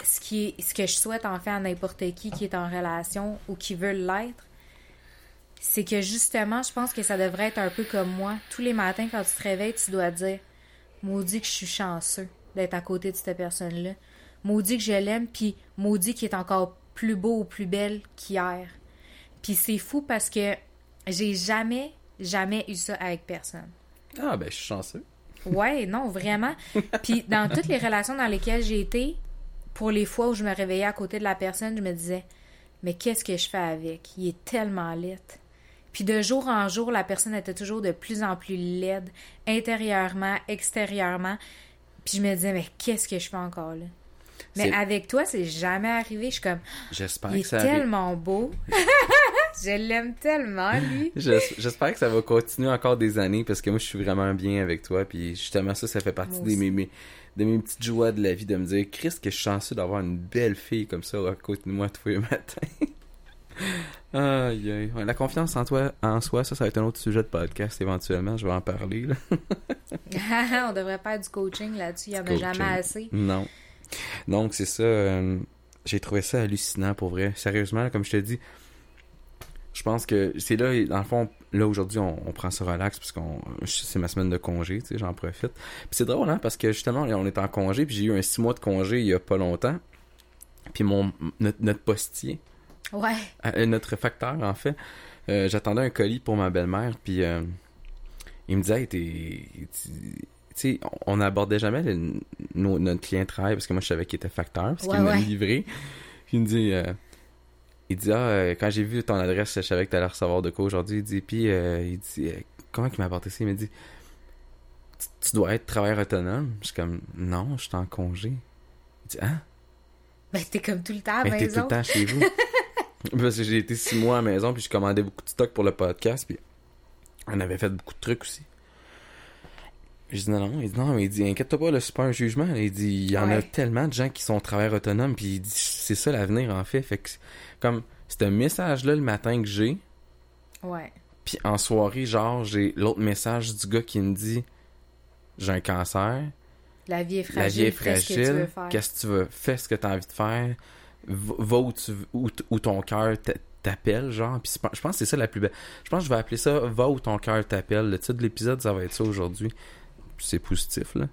ce, qui est, ce que je souhaite en fait à n'importe qui qui est en relation ou qui veut l'être, c'est que justement, je pense que ça devrait être un peu comme moi. Tous les matins, quand tu te réveilles, tu dois dire Maudit que je suis chanceux d'être à côté de cette personne-là. Maudit que je l'aime, puis maudit qu'il est encore plus beau ou plus belle qu'hier. Puis c'est fou parce que j'ai jamais, jamais eu ça avec personne. Ah, ben, je suis chanceux. Ouais, non, vraiment. Puis dans toutes les relations dans lesquelles j'ai été, pour les fois où je me réveillais à côté de la personne, je me disais, mais qu'est-ce que je fais avec? Il est tellement laid. Puis de jour en jour, la personne était toujours de plus en plus laide, intérieurement, extérieurement. Puis je me disais, mais qu'est-ce que je fais encore là? Mais avec toi, c'est jamais arrivé. Je suis comme, J'espère il que est ça arrive. tellement beau. je l'aime tellement, lui. J'es- J'espère que ça va continuer encore des années parce que moi je suis vraiment bien avec toi puis justement ça ça fait partie des mes, mes- de mes petites joies de la vie de me dire Chris que je suis chanceux d'avoir une belle fille comme ça à côté de moi tous les matins. aïe aïe. Ouais, la confiance en toi en soi ça ça va être un autre sujet de podcast éventuellement je vais en parler là. On devrait faire du coaching là-dessus. Il n'y en a jamais assez. Non. Donc, c'est ça. euh, j'ai trouvé ça hallucinant pour vrai. Sérieusement, comme je te dis, pense que c'est là, dans le fond, là aujourd'hui, on, on prend ça relax parce qu'on c'est ma semaine de congé, tu sais, j'en profite. Puis c'est drôle, hein, parce que justement, on est en congé, puis j'ai eu un six mois de congé il y a pas longtemps. Puis mon notre, notre postier, Ouais. euh, notre facteur en fait, euh, j'attendais un colis pour ma belle-mère, puis euh, il me disait, hey, t'es- tu sais, on on n'abordait jamais le- nos- notre client de travail parce que moi je savais qu'il était facteur parce Ouais, qu'il m'a ouais. livré. Puis il me dit, euh, il dit ah euh, quand j'ai vu ton adresse, je savais que t'allais recevoir de quoi aujourd'hui. Il dit puis euh, il dit euh, comment qu'il m'a apporté ça? Il m'a dit tu, dois être travailleur autonome. Je suis comme non, je suis en congé. Il dit ah Ben, t'es comme tout le temps à la mais t'es tout maison. le temps chez vous. Parce que j'ai été six mois à la maison, puis je commandais beaucoup de stock pour le podcast, puis on avait fait beaucoup de trucs aussi. Je dis non, non, il dit non, mais il dit inquiète-toi pas, là, c'est pas un jugement. Il dit il y en a tellement de gens qui sont travailleurs autonomes, puis il dit c'est ça l'avenir en fait. Fait que comme c'est un message-là le matin que j'ai, Ouais. puis en soirée, genre, j'ai l'autre message du gars qui me dit j'ai un cancer, La vie est fragile. la vie est fais ce que tu veux fragile. faire. Qu'est-ce que tu veux? Fais ce que tu as envie de faire. Va va où, tu, où, où ton cœur t'a- t'appelle, genre. Puis je pense que c'est ça la plus belle. Je pense que je vais appeler ça Va où ton cœur t'appelle. Le titre de l'épisode, ça va être ça aujourd'hui. C'est positif, là.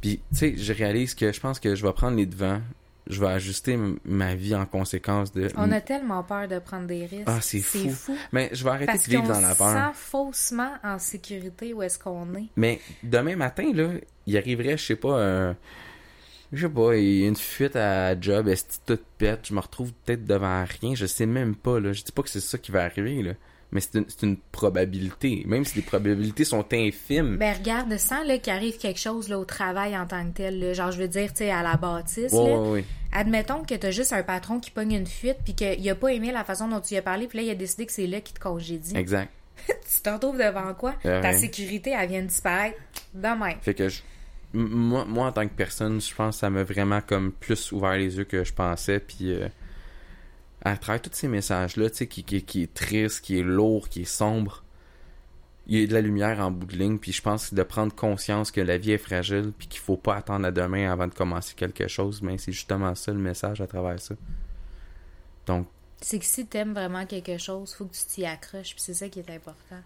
Puis, tu sais, je réalise que je pense que je vais prendre les devants. Je vais ajuster ma vie en conséquence de. On a tellement peur de prendre des risques. Ah, c'est fou. fou. Mais je vais arrêter Parce de vivre dans la se peur. sent faussement en sécurité où est-ce qu'on est. Mais demain matin, là, il arriverait, je sais pas, un. Je sais pas, une fuite à job, est-ce que tout pète, je me retrouve peut-être devant rien, je sais même pas, là. Je dis pas que c'est ça qui va arriver, là. Mais c'est une, une probabilité. Même si les probabilités sont infimes. Ben regarde, sans qu'il arrive quelque chose là, au travail en tant que tel, là, genre je veux dire, tu sais, à la bâtisse, là, admettons que t'as juste un patron qui pogne une fuite puis qu'il a pas aimé la façon dont tu y as parlé puis là il a décidé que c'est là qui te congédie. Exact. tu te retrouves devant quoi? Ta sécurité, elle vient de disparaître demain. Fait que je- moi, moi, en tant que personne, je pense que ça m'a vraiment comme plus ouvert les yeux que je pensais. Puis euh, à travers tous ces messages-là, tu sais, qui, qui, qui est triste, qui est lourd, qui est sombre, il y a de la lumière en bout de ligne. Puis je pense que de prendre conscience que la vie est fragile, puis qu'il faut pas attendre à demain avant de commencer quelque chose, mais c'est justement ça le message à travers ça. Donc, C'est que si t'aimes vraiment quelque chose, faut que tu t'y accroches, puis c'est ça qui est important.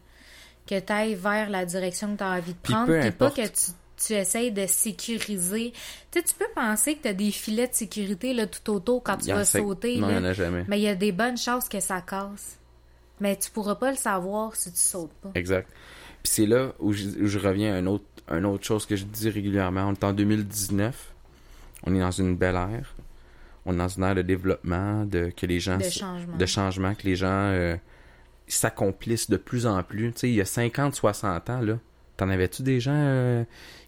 Que tu ailles vers la direction que tu as envie de prendre, puis pas que tu, tu essayes de sécuriser. Tu sais, tu peux penser que tu as des filets de sécurité là, tout autour quand tu vas sauter. Non, il n'y en a jamais. Mais il y a des bonnes chances que ça casse. Mais tu pourras pas le savoir si tu sautes pas. Exact. Puis c'est là où je, où je reviens à un autre, autre chose que je dis régulièrement. On est en 2019. On est dans une belle ère. On est dans une ère de développement, de que les gens De changement. de changement, que les gens euh, s'accomplissent de plus en plus. Tu sais, il y a 50, 60 ans, là, T'en avais-tu des gens euh,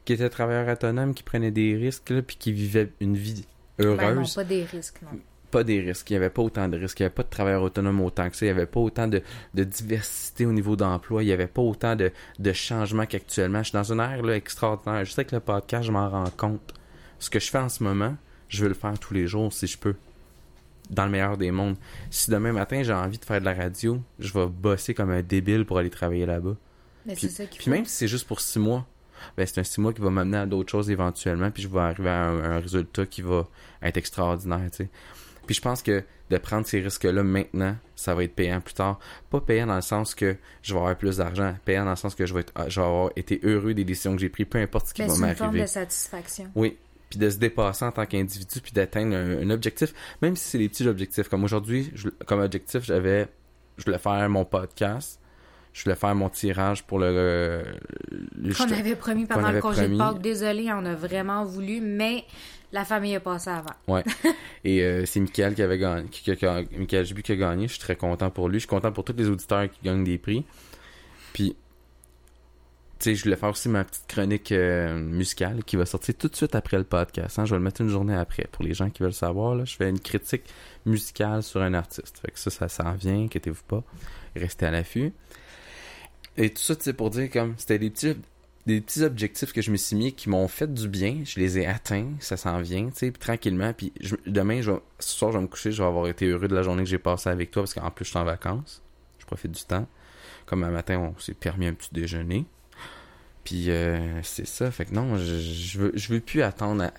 qui étaient travailleurs autonomes, qui prenaient des risques, là, puis qui vivaient une vie heureuse? Ben non, pas des risques, non. Pas des risques. Il n'y avait pas autant de risques. Il n'y avait pas de travailleurs autonomes autant que ça. Il n'y avait pas autant de, de diversité au niveau d'emploi. Il n'y avait pas autant de, de changements qu'actuellement. Je suis dans une ère là, extraordinaire. Je sais que le podcast, je m'en rends compte. Ce que je fais en ce moment, je veux le faire tous les jours si je peux. Dans le meilleur des mondes. Si demain matin j'ai envie de faire de la radio, je vais bosser comme un débile pour aller travailler là-bas. Mais Puis, c'est ça puis même si c'est juste pour six mois, ben c'est un six mois qui va m'amener à d'autres choses éventuellement, puis je vais arriver à un, un résultat qui va être extraordinaire, tu sais. Puis je pense que de prendre ces risques-là maintenant, ça va être payant plus tard. Pas payant dans le sens que je vais avoir plus d'argent, payant dans le sens que je vais, être, je vais avoir été heureux des décisions que j'ai prises, peu importe ce qui Ben, va c'est une forme m'arriver. de satisfaction. Oui. Puis de se dépasser en tant qu'individu, puis d'atteindre un, un objectif, même si c'est des petits objectifs. Comme aujourd'hui, comme objectif, j'avais, je voulais faire mon podcast, je voulais faire mon tirage pour le. le- Qu'on avait promis pendant le congé promis. de Pâques. Désolé, on a vraiment voulu, mais la famille est passée avant. Ouais. Et euh, c'est Michael qui avait gagné, qui, qui- qui- Michael Jubu qui a gagné. Je suis très content pour lui. Je suis content pour tous les auditeurs qui gagnent des prix. Puis, tu sais, je voulais faire aussi ma petite chronique euh, musicale qui va sortir tout de suite après le podcast. hein. Je vais le mettre une journée après. Pour les gens qui veulent savoir, là, je fais une critique musicale sur un artiste. Fait que ça, ça s'en vient, inquiétez-vous pas. Restez à l'affût. Et tout ça, tu sais, pour dire comme c'était des petits des petits objectifs que je me suis mis qui m'ont fait du bien, je les ai atteints, ça s'en vient, tu sais, tranquillement, puis je- demain, je ce soir, je vais me coucher, je vais avoir été heureux de la journée que j'ai passée avec toi, parce qu'en plus, je suis en vacances, je profite du temps. Comme un matin, on s'est permis un petit déjeuner, puis euh, c'est ça, fait que non, je, je veux, je veux plus attendre, à-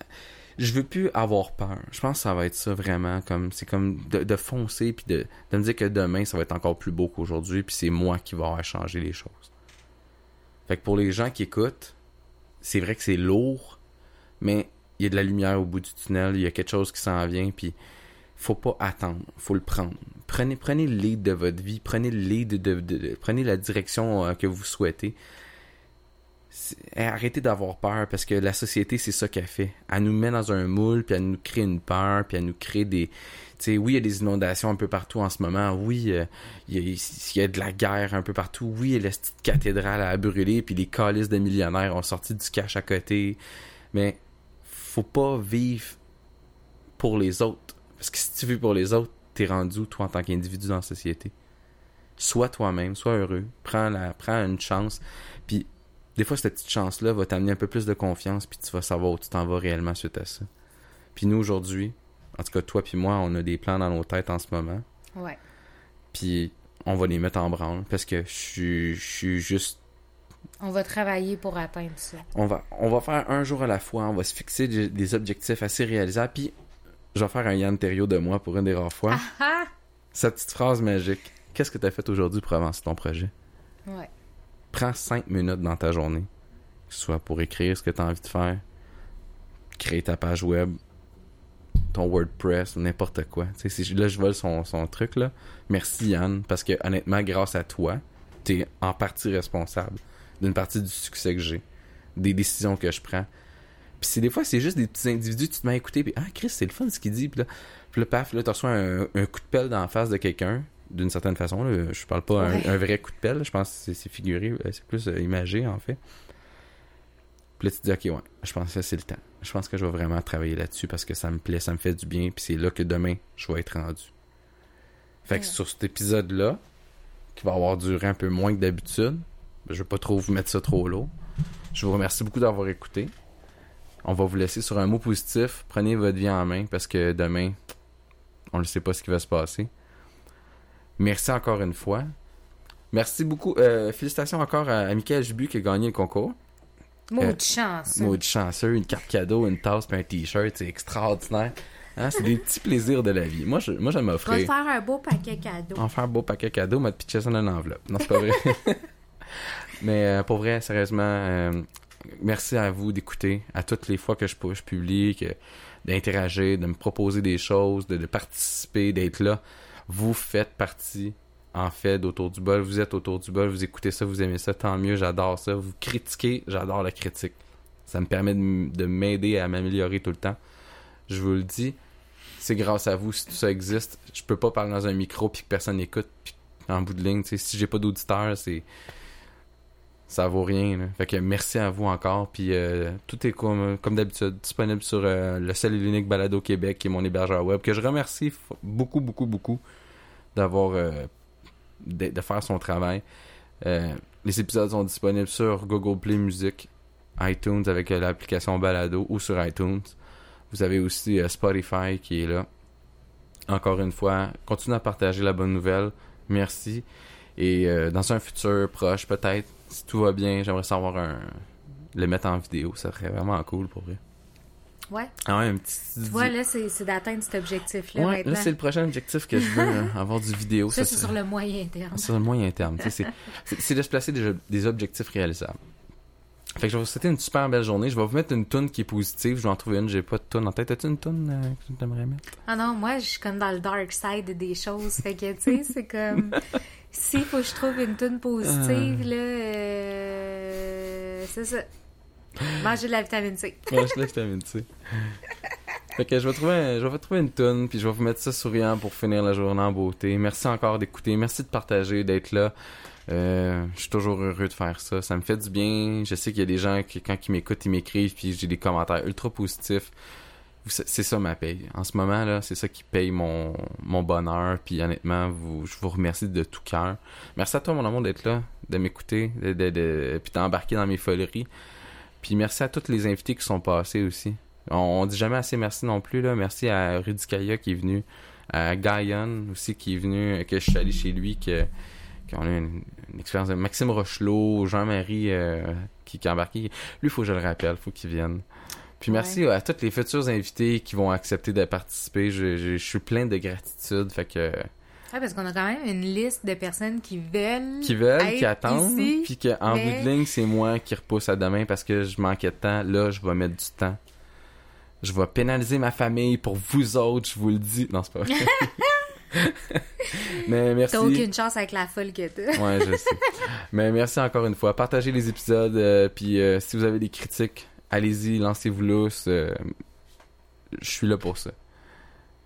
je veux plus avoir peur. Je pense que ça va être ça vraiment, comme c'est comme de, foncer, puis de, de me dire que demain, ça va être encore plus beau qu'aujourd'hui, puis c'est moi qui vais changé les choses. Fait que pour les gens qui écoutent, c'est vrai que c'est lourd, mais il y a de la lumière au bout du tunnel, il y a quelque chose qui s'en vient, puis faut pas attendre, faut le prendre. Prenez, prenez le lead de votre vie, prenez le lead de- prenez la direction euh, que vous souhaitez. C'est- Arrêtez d'avoir peur parce que la société, c'est ça qu'elle fait. Elle nous met dans un moule, puis elle nous crée une peur, puis elle nous crée des. Tu sais, oui, il y a des inondations un peu partout en ce moment. Oui, euh, il y, a, a de la guerre un peu partout. Oui, il y a la petite cathédrale à brûler, puis les calices de millionnaires ont sorti du cash à côté. Mais faut pas vivre pour les autres. Parce que si tu vis pour les autres, t'es rendu toi, en tant qu'individu dans la société? Sois toi-même, sois heureux. Prends, la, prends une chance. Puis, des fois, cette petite chance-là va t'amener un peu plus de confiance, puis tu vas savoir où tu t'en vas réellement suite à ça. Puis nous, aujourd'hui, en tout cas, toi puis moi, on a des plans dans nos têtes en ce moment. Ouais. Puis, on va les mettre en branle, parce que je suis- juste On va travailler pour atteindre ça. on va, on va faire un jour à la fois, on va se fixer des, des objectifs assez réalisables, puis je vais faire un Yann Terriot de moi pour une des rares fois. Ah Sa petite phrase magique. Qu'est-ce que tu as fait aujourd'hui pour avancer ton projet? ah! Ouais. Prends cinq minutes dans ta journée, soit pour écrire ce que tu as envie de faire, créer ta page web, ton WordPress ou n'importe quoi. Là, je vole son, truc, là. Merci Yann, parce que honnêtement, grâce à toi, tu es en partie responsable d'une partie du succès que j'ai, des décisions que je prends. Puis des fois, c'est juste des petits individus, tu te mets à écouter, puis ah, Chris, c'est le fun ce qu'il dit, puis là, paf, tu reçois un, un coup de pelle dans la face de quelqu'un, d'une certaine façon, là. je parle pas un- Ouais. un, vrai coup de pelle, je pense que c'est- figuré, euh, c'est plus euh, imagé, en fait. Puis là, tu te dis, ok, ouais, je pense que c'est le temps. Je pense que je vais vraiment travailler là-dessus parce que ça me plaît, ça me fait du bien, puis c'est là que demain, je vais être rendu. Fait que sur cet épisode-là, qui va avoir duré un peu moins que d'habitude, ben, je vais pas trop vous mettre ça trop lourd. Je vous remercie beaucoup d'avoir écouté. On va vous laisser sur un mot positif. Prenez votre vie en main parce que demain, on ne sait pas ce qui va se passer. Merci encore une fois. Merci beaucoup. Euh, félicitations encore à, à Michael Jubu qui a gagné le concours. Mot Euh, de chance. Maudit chanceux, une carte cadeau, une tasse puis un t-shirt, c'est extraordinaire. Hein, c'est des petits plaisirs de la vie. Moi, je, moi, j'aime On va faire un beau paquet cadeau. En faire un beau paquet cadeau, m'a pitché ça dans une enveloppe. Non, c'est pas vrai. Mais euh, pour vrai, sérieusement, euh, merci à vous d'écouter à toutes les fois que je, pu- je publie, que- d'interagir, de me proposer des choses, de, de participer, d'être là. Vous faites partie, en fait, d'Autour du bol. Vous êtes autour du bol, vous écoutez ça, vous aimez ça, tant mieux, j'adore ça. Vous critiquez, j'adore la critique. Ça me permet de, m'aider à m'améliorer tout le temps. Je vous le dis, c'est grâce à vous si tout ça existe. Je peux pas parler dans un micro puis que personne n'écoute. En bout de ligne, si j'ai pas d'auditeurs, c'est ça vaut rien. là. Fait que merci à vous encore. Puis euh, tout est comme, comme d'habitude disponible sur euh, le seul et l'unique Balado Québec, qui est mon hébergeur web, que je remercie beaucoup, beaucoup, beaucoup d'avoir euh, de, faire son travail. Euh, les épisodes sont disponibles sur Google Play Music, iTunes avec euh, l'application Balado ou sur iTunes. Vous avez aussi Spotify qui est là. Encore une fois, continuez à partager la bonne nouvelle. Merci. Et dans un futur proche, peut-être, si tout va bien, j'aimerais savoir un le mettre en vidéo. Ça serait vraiment cool pour vrai. Ouais. Ah ouais, un petit. Tu vois, là, c'est c'est d'atteindre cet objectif-là ouais, maintenant. là, c'est le prochain objectif que je veux, hein, avoir du vidéo. ça, c'est serait- sur le moyen terme. sur le moyen terme. C'est c'est- c'est de se placer des, des objectifs réalisables. Fait que je vais vous souhaiter une super belle journée. Je vais vous mettre une toune qui est positive. Je vais en trouver une. J'ai pas de toune en tête. As-tu une toune euh, que tu aimerais mettre? Ah non, moi, je suis comme dans le dark side des choses. Fait que, tu sais, c'est comme... S'il faut que je trouve une tune positive, là, euh, c'est ça. Manger de la vitamine C. Ouais, je laisse vitamine C. Fait que je vais trouver, je vais trouver une toune, puis je vais vous mettre ça souriant pour finir la journée en beauté. Merci encore d'écouter, merci de partager, d'être là. Euh, je suis toujours heureux de faire ça. Ça me fait du bien. Je sais qu'il y a des gens qui, quand ils m'écoutent, ils m'écrivent, puis j'ai des commentaires ultra positifs. C'est ça ma paye. En ce moment, là, c'est ça qui paye mon, mon bonheur. Puis honnêtement, vous, je vous remercie de tout cœur. Merci à toi, mon amour, d'être là, de m'écouter, de, de, puis d'embarquer dans mes foleries. Puis merci à tous les invités qui sont passés aussi. On, dit jamais assez merci non plus. Là. Merci à Rudy Kaya qui est venu, à Gaïon aussi qui est venu, que je suis allé chez lui, que qu'on a eu une, une expérience de Maxime Rochelot, Jean-Marie euh, qui, qui est embarqué. Lui, il faut que je le rappelle, faut qu'il vienne. Puis merci à tous les futurs invités qui vont accepter de participer. Je, je- je suis plein de gratitude. Fait que Ouais, parce qu'on a quand même une liste de personnes qui veulent. qui veulent, qui attendent, puis qu'en mais- bout de ligne, c'est moi qui repousse à demain parce que je manquais de temps. Là, je vais mettre du temps. Je vais pénaliser ma famille pour vous autres, je vous le dis. Non, c'est pas vrai. Mais merci. T'as aucune chance avec la folle que t'as. Ouais, je sais. Mais merci encore une fois. Partagez les épisodes, euh, puis euh, si vous avez des critiques, allez-y, lancez-vous lousse. euh, je suis là pour ça.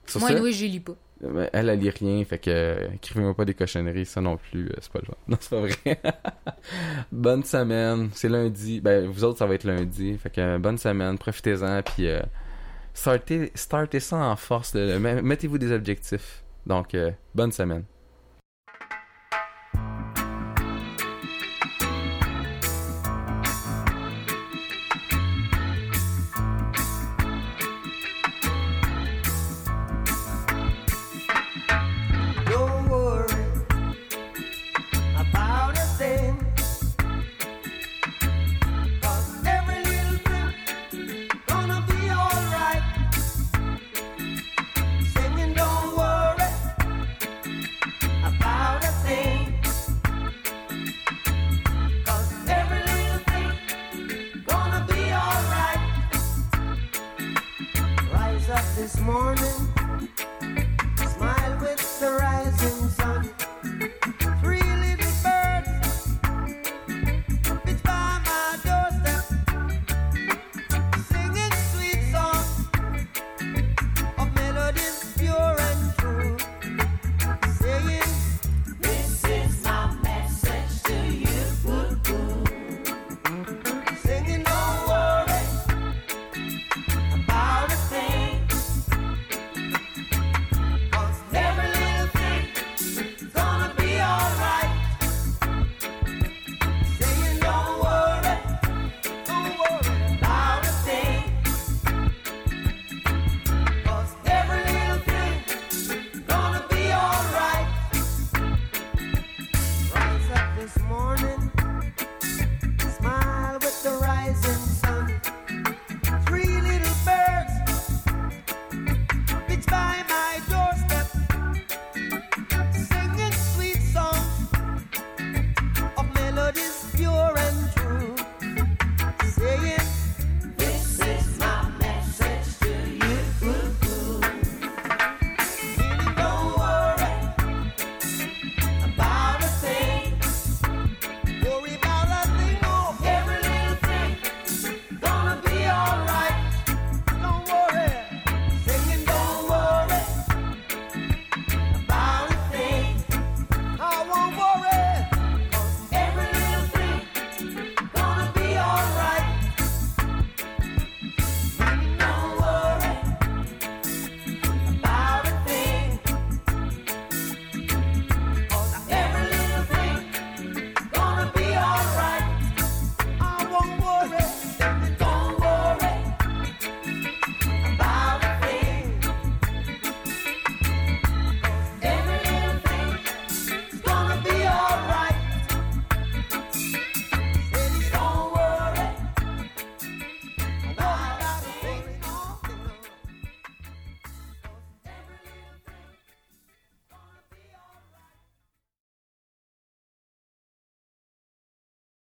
Sur Moi, ce, Louis, je lis pas. elle, elle lit rien, fait que écrivez-moi pas des cochonneries, ça non plus, euh, c'est pas le genre. Non, c'est pas vrai. bonne semaine, c'est lundi. Ben, vous autres, ça va être lundi. Fait que bonne semaine, profitez-en, puis startez, startez ça en force. Mettez-vous des objectifs. Donc, euh, bonne semaine.